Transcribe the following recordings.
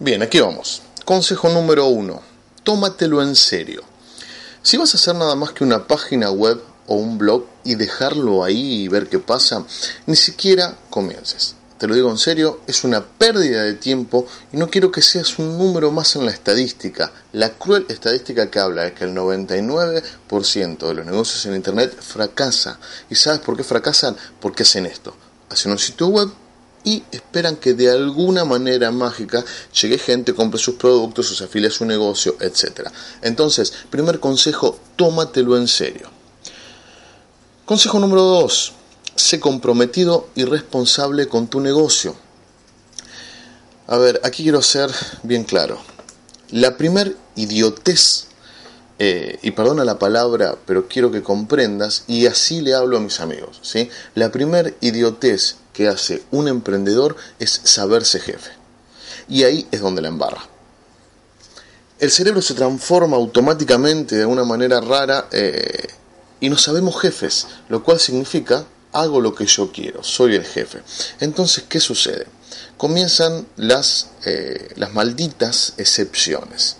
Bien, aquí vamos. Consejo número uno. Tómatelo en serio. Si vas a hacer nada más que una página web o un blog y dejarlo ahí y ver qué pasa, ni siquiera comiences. Te lo digo en serio, es una pérdida de tiempo y no quiero que seas un número más en la estadística. La cruel estadística que habla es que el 99% de los negocios en Internet fracasa. ¿Y sabes por qué fracasan? Porque hacen esto. Hacen un sitio web y esperan que de alguna manera mágica llegue gente, compre sus productos, se afilie a su negocio, etc. Entonces, primer consejo, tómatelo en serio. Consejo número 2, sé comprometido y responsable con tu negocio. A ver, aquí quiero ser bien claro. La primer idiotez, eh, y perdona la palabra, pero quiero que comprendas, y así le hablo a mis amigos, ¿sí? La primer idiotez que hace un emprendedor es saberse jefe. Y ahí es donde la embarra. El cerebro se transforma automáticamente de una manera rara eh, y no sabemos jefes, lo cual significa hago lo que yo quiero, soy el jefe. Entonces, ¿qué sucede? Comienzan las, eh, las malditas excepciones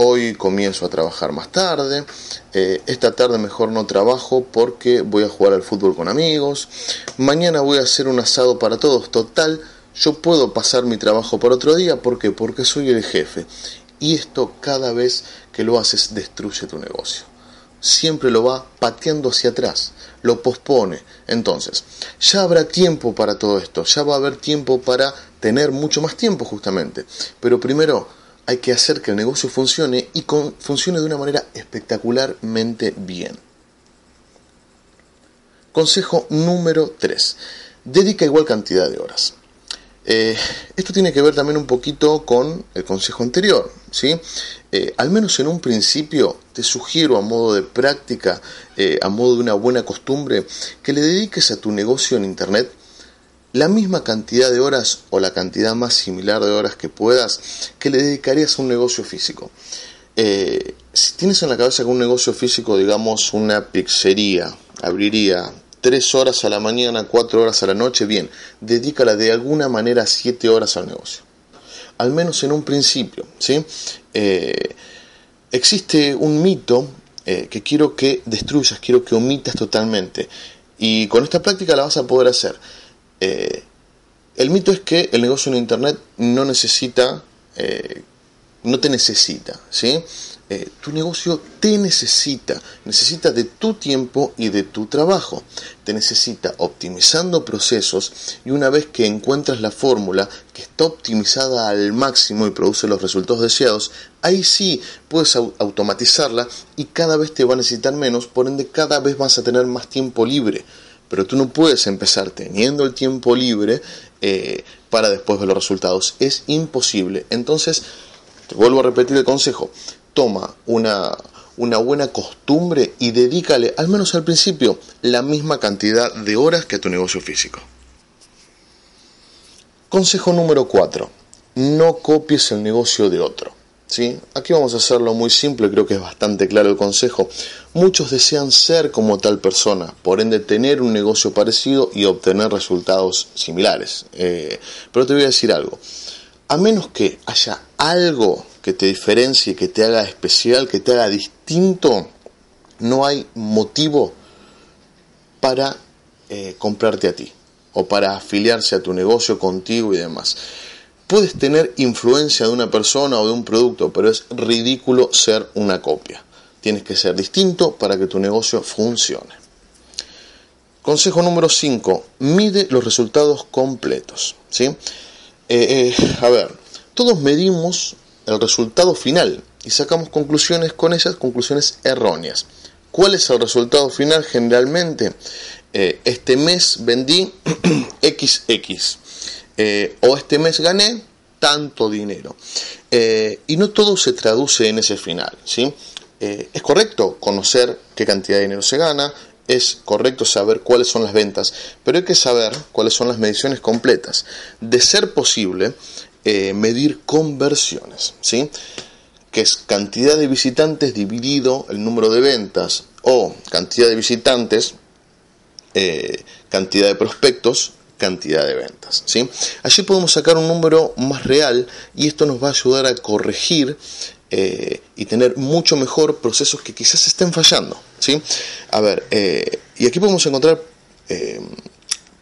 hoy comienzo a trabajar más tarde, eh, esta tarde mejor no trabajo porque voy a jugar al fútbol con amigos, mañana voy a hacer un asado para todos, total, yo puedo pasar mi trabajo por otro día, ¿por qué? Porque soy el jefe. Y esto cada vez que lo haces destruye tu negocio. Siempre lo va pateando hacia atrás, lo pospone. Entonces, ya habrá tiempo para todo esto, ya va a haber tiempo para tener mucho más tiempo justamente. Pero primero, hay que hacer que el negocio funcione y funcione de una manera espectacularmente bien. Consejo número 3. Dedica igual cantidad de horas. Eh, esto tiene que ver también un poquito con el consejo anterior. ¿sí? Eh, al menos en un principio te sugiero a modo de práctica, eh, a modo de una buena costumbre, que le dediques a tu negocio en Internet la misma cantidad de horas o la cantidad más similar de horas que puedas que le dedicarías a un negocio físico. Eh, si tienes en la cabeza que un negocio físico, digamos una pizzería, abriría tres horas a la mañana, cuatro horas a la noche, bien, dedícala de alguna manera siete horas al negocio. Al menos en un principio, ¿sí? Eh, existe un mito eh, que quiero que destruyas, quiero que omitas totalmente. Y con esta práctica la vas a poder hacer. Eh, el mito es que el negocio en Internet no necesita, eh, no te necesita, ¿sí? Eh, tu negocio te necesita, necesita de tu tiempo y de tu trabajo. Te necesita optimizando procesos y una vez que encuentras la fórmula que está optimizada al máximo y produce los resultados deseados, ahí sí puedes automatizarla y cada vez te va a necesitar menos, por ende cada vez vas a tener más tiempo libre pero tú no puedes empezar teniendo el tiempo libre eh, para después ver los resultados. Es imposible. Entonces, te vuelvo a repetir el consejo. Toma una, una buena costumbre y dedícale, al menos al principio, la misma cantidad de horas que a tu negocio físico. Consejo número 4. No copies el negocio de otro. ¿Sí? Aquí vamos a hacerlo muy simple, creo que es bastante claro el consejo. Muchos desean ser como tal persona, por ende tener un negocio parecido y obtener resultados similares. Eh, pero te voy a decir algo, a menos que haya algo que te diferencie, que te haga especial, que te haga distinto, no hay motivo para eh, comprarte a ti o para afiliarse a tu negocio contigo y demás. Puedes tener influencia de una persona o de un producto, pero es ridículo ser una copia. Tienes que ser distinto para que tu negocio funcione. Consejo número 5. Mide los resultados completos. ¿sí? Eh, eh, a ver, todos medimos el resultado final y sacamos conclusiones con esas conclusiones erróneas. ¿Cuál es el resultado final generalmente? eh, este mes vendí XX eh, o este mes gané tanto dinero. y no todo se traduce en ese final. ¿sí? es correcto conocer qué cantidad de dinero se gana, es correcto saber cuáles son las ventas, pero hay que saber cuáles son las mediciones completas. De ser posible, medir conversiones. ¿sí? que es cantidad de visitantes dividido el número de ventas o cantidad de visitantes, eh, cantidad de prospectos, cantidad de ventas. ¿sí? Allí podemos sacar un número más real y esto nos va a ayudar a corregir eh, y tener mucho mejor procesos que quizás estén fallando. ¿sí? A ver, eh, y aquí podemos encontrar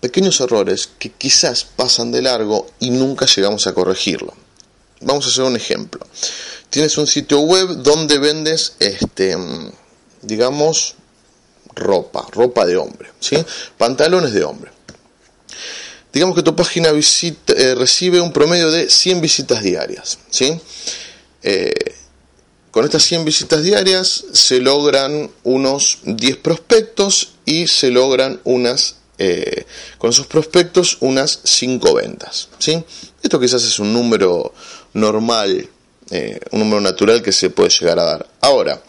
pequeños errores que quizás pasan de largo y nunca llegamos a corregirlo. Vamos a hacer un ejemplo tienes un sitio web donde vendes, este, digamos, ropa, ropa de hombre, ¿sí? pantalones de hombre. Digamos que tu página visita, eh, recibe un promedio de 100 visitas diarias. ¿sí? Eh, con estas 100 visitas diarias se logran unos 10 prospectos y se logran unas, eh, con esos prospectos, unas 5 ventas. ¿sí? Esto quizás es un número normal un número natural que se puede llegar a dar. Ahora,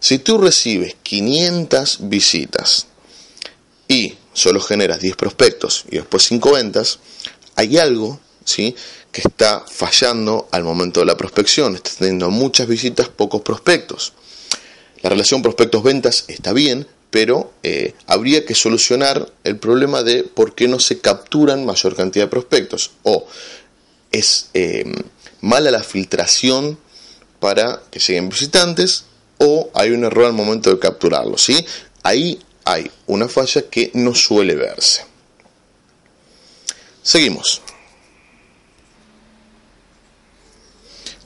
si tú recibes 500 visitas y solo generas 10 prospectos y después 5 ventas, hay algo ¿sí? que está fallando al momento de la prospección. Estás teniendo muchas visitas, pocos prospectos. La relación prospectos-ventas está bien, pero eh, habría que solucionar el problema de por qué no se capturan mayor cantidad de prospectos. O es eh, mala la filtración para que lleguen visitantes o hay un error al momento de capturarlo, ¿sí? Ahí hay una falla que no suele verse. Seguimos.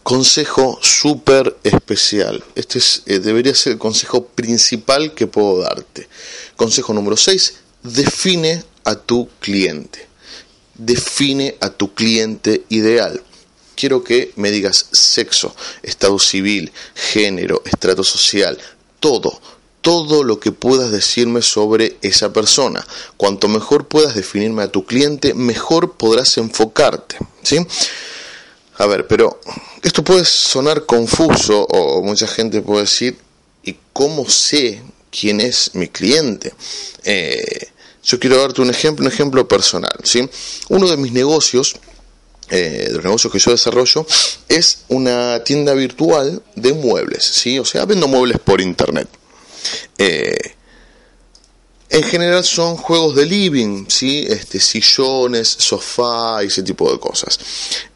Consejo súper especial. Este es, eh, debería ser el consejo principal que puedo darte. Consejo número 6. Define a tu cliente. Define a tu cliente ideal quiero que me digas sexo, estado civil, género, estrato social, todo, todo lo que puedas decirme sobre esa persona. Cuanto mejor puedas definirme a tu cliente, mejor podrás enfocarte, ¿sí? A ver, pero esto puede sonar confuso o mucha gente puede decir, ¿y cómo sé quién es mi cliente? Eh, yo quiero darte un ejemplo, un ejemplo personal, ¿sí? Uno de mis negocios eh, de los negocios que yo desarrollo es una tienda virtual de muebles, ¿sí? O sea, vendo muebles por internet. Eh, en general son juegos de living, ¿sí? Este, sillones, sofá y ese tipo de cosas.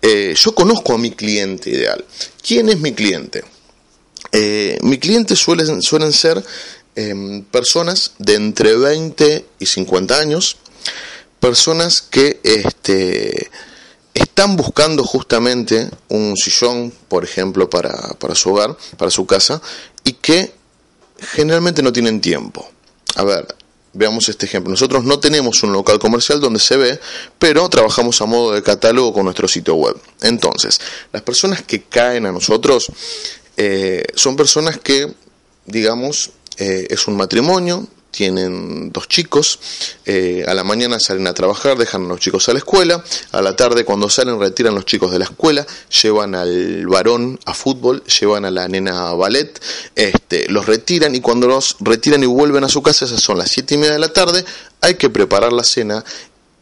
Eh, yo conozco a mi cliente ideal. ¿Quién es mi cliente? mi cliente suelen, suelen ser em, personas de entre 20 y 50 años, personas que este, están buscando justamente un sillón, por ejemplo, para, para, su hogar, para su casa, y que generalmente no tienen tiempo. A ver, veamos este ejemplo. Nosotros no tenemos un local comercial donde se ve, pero trabajamos a modo de catálogo con nuestro sitio web. Entonces, las personas que caen a nosotros eh, son personas que, digamos, eh, es un matrimonio, tienen dos chicos, eh, a la mañana salen a trabajar, dejan a los chicos a la escuela, a la tarde cuando salen retiran los chicos de la escuela, llevan al varón a fútbol, llevan a la nena a ballet, este, los retiran y cuando los retiran y vuelven a su casa, esas son las siete y media de la tarde, hay que preparar la cena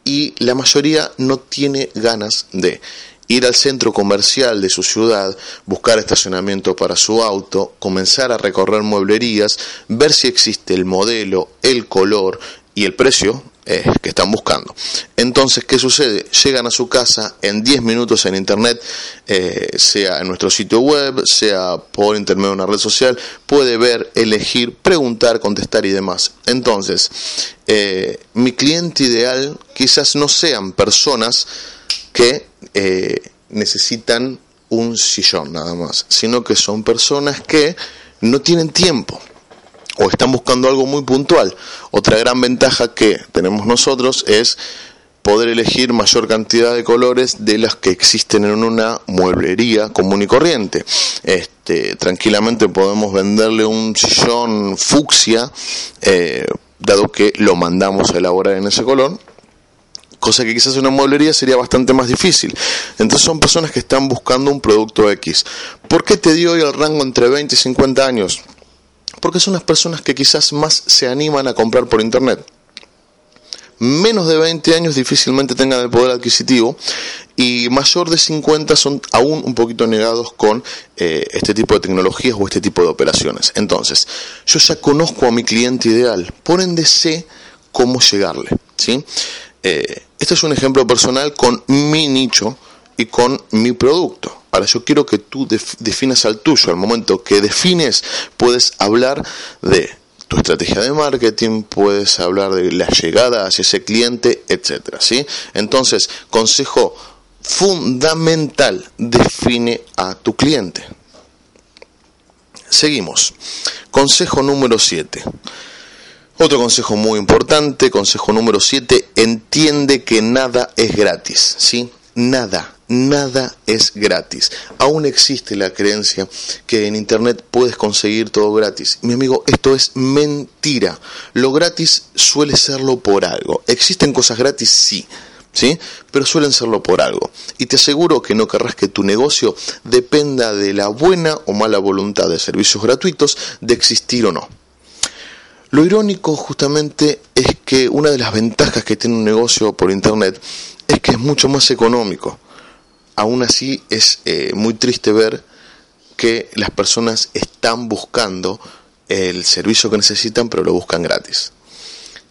y la mayoría no tiene ganas de ir al centro comercial de su ciudad, buscar estacionamiento para su auto, comenzar a recorrer mueblerías, ver si existe el modelo, el color y el precio eh, que están buscando. Entonces, ¿qué sucede? Llegan a su casa en 10 minutos en internet, eh, sea en nuestro sitio web, sea por intermedio de una red social, puede ver, elegir, preguntar, contestar y demás. Entonces, eh, mi cliente ideal quizás no sean personas que eh, necesitan un sillón nada más, sino que son personas que no tienen tiempo o están buscando algo muy puntual. Otra gran ventaja que tenemos nosotros es poder elegir mayor cantidad de colores de las que existen en una mueblería común y corriente. Este, tranquilamente podemos venderle un sillón fucsia eh, dado que lo mandamos a elaborar en ese color, cosa que quizás en una mueblería sería bastante más difícil. Entonces son personas que están buscando un producto X. ¿Por qué te dio hoy el rango entre 20 y 50 años? Porque son las personas que quizás más se animan a comprar por internet menos de 20 años difícilmente tengan el poder adquisitivo y mayor de 50 son aún un poquito negados con eh, este tipo de tecnologías o este tipo de operaciones. Entonces, yo ya conozco a mi cliente ideal, por ende sé cómo llegarle. ¿sí? Eh, este es un ejemplo personal con mi nicho y con mi producto. Ahora yo quiero que tú definas al tuyo. Al momento que defines, puedes hablar de tu estrategia de marketing, puedes hablar de la llegada hacia ese cliente, etcétera, ¿sí? Entonces, consejo fundamental, define a tu cliente. Seguimos. Consejo número 7. Otro consejo muy importante, consejo número 7, entiende que nada es gratis, ¿sí? Nada, nada es gratis. Aún existe la creencia que en Internet puedes conseguir todo gratis. Mi amigo, esto es mentira. Lo gratis suele serlo por algo. ¿Existen cosas gratis? Sí. ¿Sí? Pero suelen serlo por algo. Y te aseguro que no querrás que tu negocio dependa de la buena o mala voluntad de servicios gratuitos de existir o no. Lo irónico justamente es que una de las ventajas que tiene un negocio por Internet es que es mucho más económico aún así es eh, muy triste ver que las personas están buscando el servicio que necesitan, pero lo buscan gratis.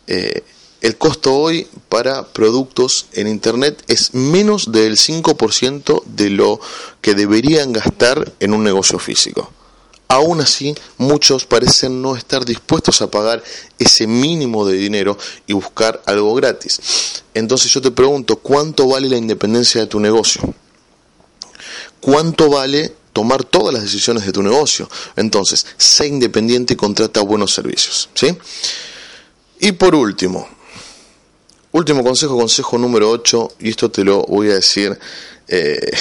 Eh, el costo hoy para productos en Internet es menos del 5% de lo que deberían gastar en un negocio físico. Aún así, muchos parecen no estar dispuestos a pagar ese mínimo de dinero y buscar algo gratis. Entonces yo te pregunto, ¿cuánto vale la independencia de tu negocio? cuánto vale tomar todas las decisiones de tu negocio. Entonces, sé independiente y contrata buenos servicios. ¿sí? Y por último, último consejo, consejo número 8, y esto te lo voy a decir eh,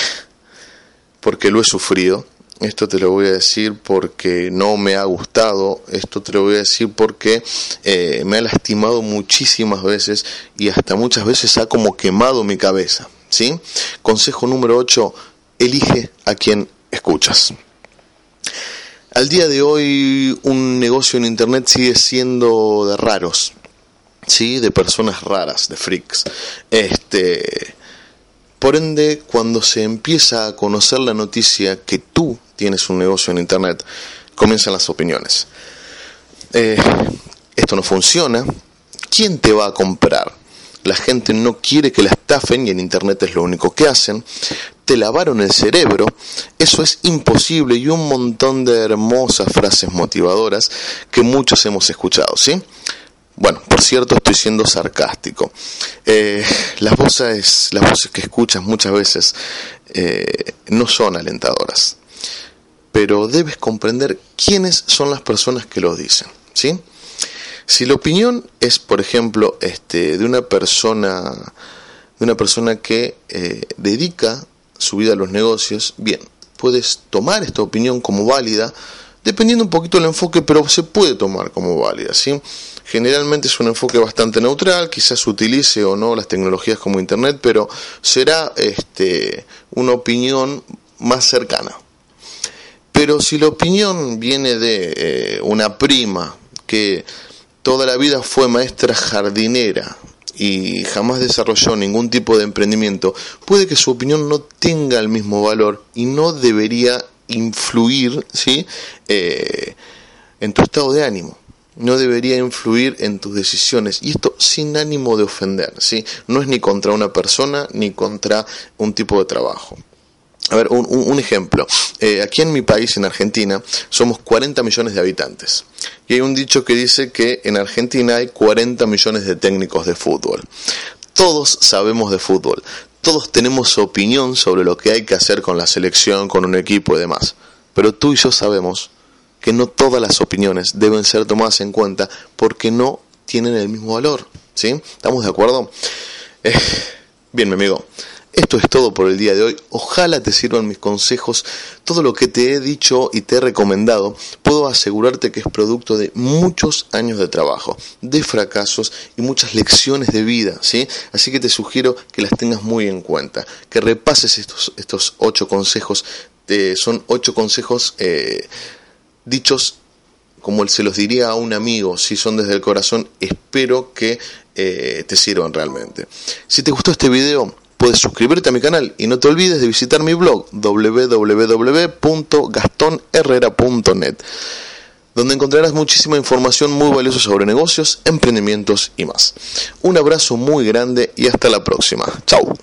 porque lo he sufrido. Esto te lo voy a decir porque no me ha gustado, esto te lo voy a decir porque eh, me ha lastimado muchísimas veces y hasta muchas veces ha como quemado mi cabeza. ¿sí? Consejo número 8, elige a quien escuchas. Al día de hoy un negocio en Internet sigue siendo de raros, ¿sí? de personas raras, de freaks. Este, por ende, cuando se empieza a conocer la noticia que tú tienes un negocio en Internet, comienzan las opiniones. Eh, esto no funciona. ¿Quién te va a comprar? La gente no quiere que la estafen y en Internet es lo único que hacen te lavaron el cerebro, eso es imposible y un montón de hermosas frases motivadoras que muchos hemos escuchado, ¿sí? Bueno, por cierto, estoy siendo sarcástico. Eh, las, voces, las voces que escuchas muchas veces eh, no son alentadoras, pero debes comprender quiénes son las personas que lo dicen, ¿sí? Si la opinión es, por ejemplo, este, de una persona, de una persona que eh, dedica su vida a los negocios, bien, puedes tomar esta opinión como válida, dependiendo un poquito del enfoque, pero se puede tomar como válida. Generalmente es un enfoque bastante neutral, quizás utilice o no las tecnologías como Internet, pero será este, una opinión más cercana. Pero si la opinión viene de eh, una prima que toda la vida fue maestra jardinera, y jamás desarrolló ningún tipo de emprendimiento, puede que su opinión no tenga el mismo valor y no debería influir ¿sí? Eh, en tu estado de ánimo. No debería influir en tus decisiones. Y esto sin ánimo de ofender. ¿sí? No es ni contra una persona ni contra un tipo de trabajo. A ver, un, ejemplo. Eh, aquí en mi país, en Argentina, somos 40 millones de habitantes. Y hay un dicho que dice que en Argentina hay 40 millones de técnicos de fútbol. Todos sabemos de fútbol. Todos tenemos opinión sobre lo que hay que hacer con la selección, con un equipo y demás. Pero tú y yo sabemos que no todas las opiniones deben ser tomadas en cuenta porque no tienen el mismo valor. ¿Sí? ¿Estamos de acuerdo? Eh, bien, mi amigo. Esto es todo por el día de hoy. Ojalá te sirvan mis consejos. Todo lo que te he dicho y te he recomendado, puedo asegurarte que es producto de muchos años de trabajo, de fracasos y muchas lecciones de vida, ¿sí? Así que te sugiero que las tengas muy en cuenta, que repases estos, estos ocho consejos. son ocho consejos eh, dichos como se los diría a un amigo, si son desde el corazón, espero que eh, te sirvan realmente. Si te gustó este video, puedes suscribirte a mi canal y no te olvides de visitar mi blog www.gastonherrera.net donde encontrarás muchísima información muy valiosa sobre negocios, emprendimientos y más. Un abrazo muy grande y hasta la próxima. Chao.